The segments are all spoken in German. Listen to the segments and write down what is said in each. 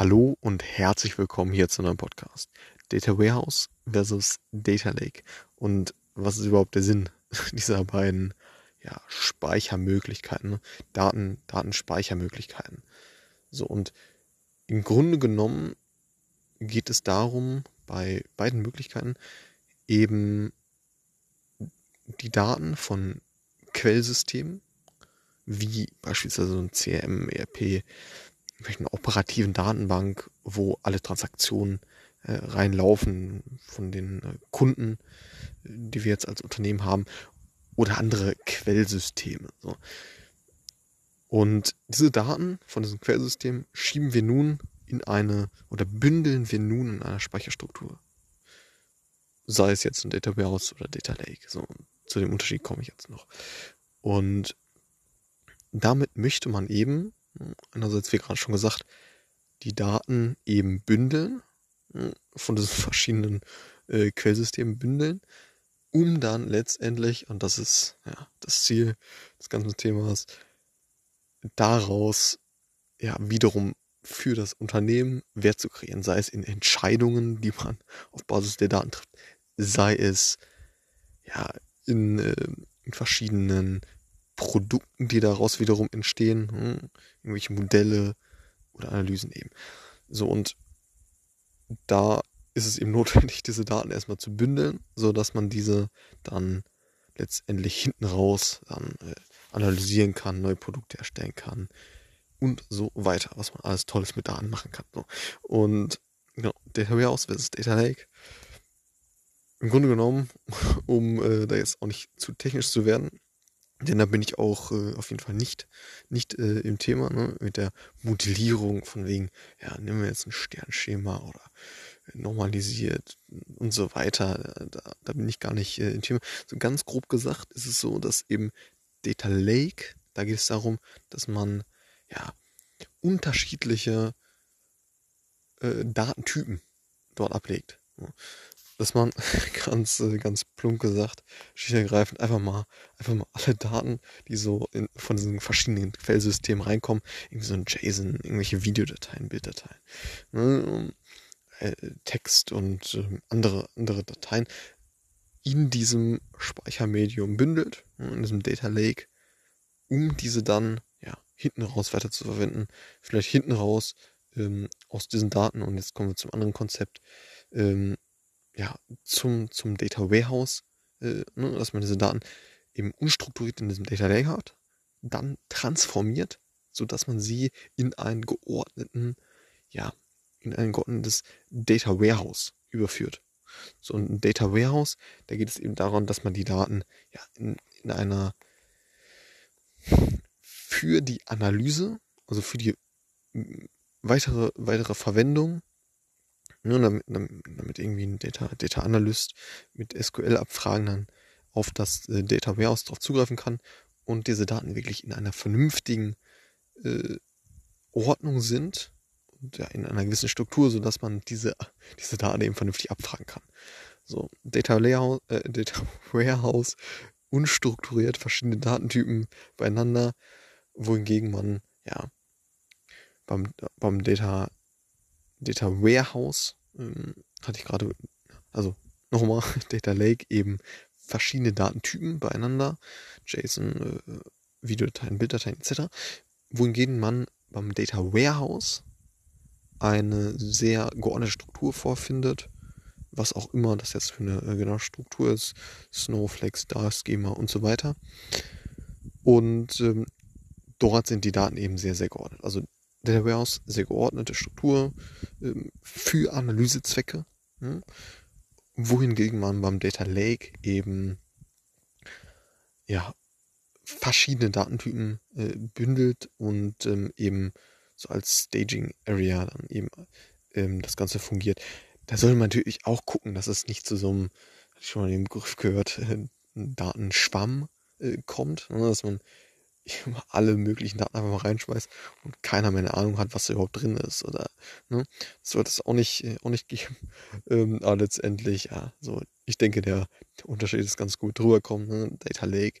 Hallo und herzlich willkommen hier zu einem Podcast. Data Warehouse versus Data Lake. Und was ist überhaupt der Sinn dieser beiden ja, Speichermöglichkeiten, ne? Daten, Datenspeichermöglichkeiten? So, und im Grunde genommen geht es darum, bei beiden Möglichkeiten eben die Daten von Quellsystemen, wie beispielsweise so ein CRM, ERP, einer operativen Datenbank, wo alle Transaktionen äh, reinlaufen von den äh, Kunden, die wir jetzt als Unternehmen haben, oder andere Quellsysteme. So. Und diese Daten von diesem Quellsystem schieben wir nun in eine oder bündeln wir nun in einer Speicherstruktur. Sei es jetzt ein Data Warehouse oder Data Lake. So, zu dem Unterschied komme ich jetzt noch. Und damit möchte man eben einerseits, wie gerade schon gesagt, die Daten eben bündeln, hm, von diesen verschiedenen äh, Quellsystemen bündeln, um dann letztendlich, und das ist ja das Ziel des ganzen Themas, daraus ja wiederum für das Unternehmen Wert zu kreieren, sei es in Entscheidungen, die man auf Basis der Daten trifft, sei es ja in, äh, in verschiedenen Produkten, die daraus wiederum entstehen, hm, irgendwelche Modelle oder Analysen eben. So und da ist es eben notwendig, diese Daten erstmal zu bündeln, so dass man diese dann letztendlich hinten raus dann äh, analysieren kann, neue Produkte erstellen kann und so weiter, was man alles Tolles mit Daten machen kann. So. Und genau, Data Warehouse versus Data Lake. Im Grunde genommen, um äh, da jetzt auch nicht zu technisch zu werden, denn da bin ich auch äh, auf jeden Fall nicht, nicht äh, im Thema, ne? mit der Modellierung von wegen, ja, nehmen wir jetzt ein Sternschema oder normalisiert und so weiter. Da, da bin ich gar nicht äh, im Thema. So ganz grob gesagt ist es so, dass eben Data Lake, da geht es darum, dass man ja unterschiedliche äh, Datentypen dort ablegt. Dass man ganz, äh, ganz plump gesagt, schlicht ergreifend einfach mal, einfach mal alle Daten, die so in, von diesen verschiedenen Quellsystemen reinkommen, irgendwie so ein JSON, irgendwelche Videodateien, Bilddateien, ne, äh, Text und äh, andere, andere Dateien in diesem Speichermedium bündelt, ne, in diesem Data Lake, um diese dann ja hinten raus weiter zu verwenden, vielleicht hinten raus ähm, aus diesen Daten. Und jetzt kommen wir zum anderen Konzept, ähm, ja zum zum Data Warehouse, äh, ne, dass man diese Daten eben unstrukturiert in diesem Data Lake hat, dann transformiert, so dass man sie in einen geordneten, ja in ein geordnetes Data Warehouse überführt. So ein Data Warehouse, da geht es eben darum, dass man die Daten ja in, in einer für die Analyse, also für die weitere, weitere Verwendung, ne, damit, damit irgendwie ein Data, Data Analyst mit SQL-Abfragen dann auf das äh, Data Warehouse darauf zugreifen kann und diese Daten wirklich in einer vernünftigen äh, Ordnung sind und ja, in einer gewissen Struktur, sodass man diese, diese Daten eben vernünftig abfragen kann. So, Data, Layout, äh, Data Warehouse, unstrukturiert, verschiedene Datentypen beieinander, wohingegen man, ja, beim, beim Data, Data Warehouse, ähm, hatte ich gerade, also nochmal, Data Lake eben verschiedene Datentypen beieinander, JSON, äh, Videodateien, Bilddateien etc., wohingegen man beim Data Warehouse eine sehr geordnete Struktur vorfindet, was auch immer das jetzt für eine äh, genaue Struktur ist, Snowflakes, Schema und so weiter. Und ähm, dort sind die Daten eben sehr, sehr geordnet. Also Data Warehouse, sehr geordnete Struktur ähm, für Analysezwecke, hm? wohingegen man beim Data Lake eben ja verschiedene Datentypen äh, bündelt und ähm, eben so als Staging Area dann eben ähm, das Ganze fungiert. Da soll man natürlich auch gucken, dass es nicht zu so einem, hatte ich schon mal den Begriff gehört, äh, Datenschwamm äh, kommt, ne, dass man alle möglichen Daten einfach mal reinschmeißt und keiner mehr eine Ahnung hat, was da überhaupt drin ist oder ne, das wird es auch nicht äh, auch nicht geben. Ähm, aber letztendlich ja, so ich denke der, der Unterschied ist ganz gut drüber kommen. Ne? Data Lake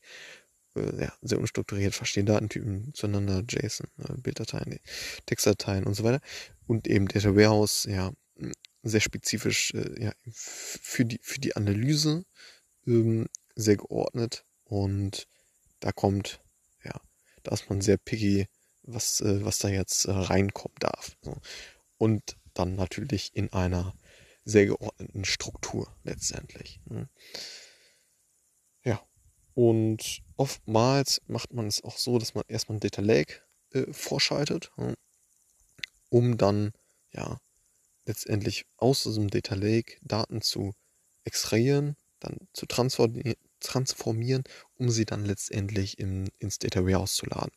äh, ja, sehr unstrukturiert, verstehen Datentypen zueinander, JSON, äh, Bilddateien, Textdateien und so weiter. Und eben Data Warehouse, ja, sehr spezifisch äh, ja, für, die, für die Analyse ähm, sehr geordnet und da kommt, da ist man sehr picky, was, äh, was da jetzt äh, reinkommen darf. So. Und dann natürlich in einer sehr geordneten Struktur letztendlich. Ne? Ja. Und oftmals macht man es auch so, dass man erstmal ein Data Lake äh, vorschaltet, ne? um dann ja letztendlich aus diesem Data Lake Daten zu extrahieren, dann zu transformieren, um sie dann letztendlich in, ins Data Warehouse zu laden.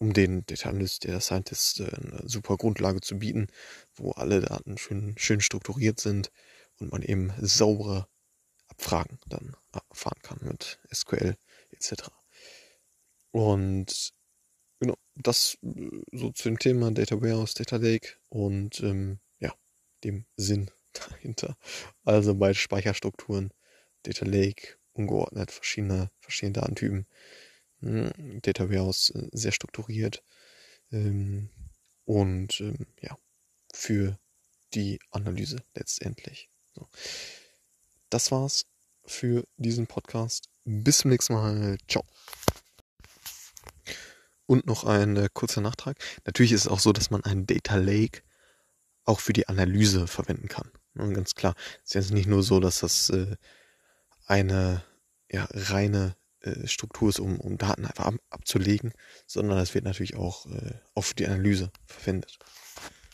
Um den Data Analyst, Data Scientist äh, eine super Grundlage zu bieten, wo alle Daten schön, schön strukturiert sind und man eben saubere Abfragen dann fahren kann mit SQL etc. Und genau, das äh, so zu dem Thema Data Warehouse, Data Lake und ähm, ja, dem Sinn dahinter. Also bei Speicherstrukturen, Data Lake, ungeordnet, verschiedene, verschiedene Datentypen. Hm, Data Warehouse äh, sehr strukturiert. Ähm, und ähm, ja, für die Analyse letztendlich. So. Das war's für diesen Podcast. Bis zum nächsten Mal. Ciao. Und noch ein äh, kurzer Nachtrag. Natürlich ist es auch so, dass man einen Data Lake auch für die Analyse verwenden kann. Und ganz klar, es ist jetzt nicht nur so, dass das äh, eine ja, reine äh, Struktur ist, um, um Daten einfach ab, abzulegen, sondern es wird natürlich auch, äh, auch die Analyse verwendet.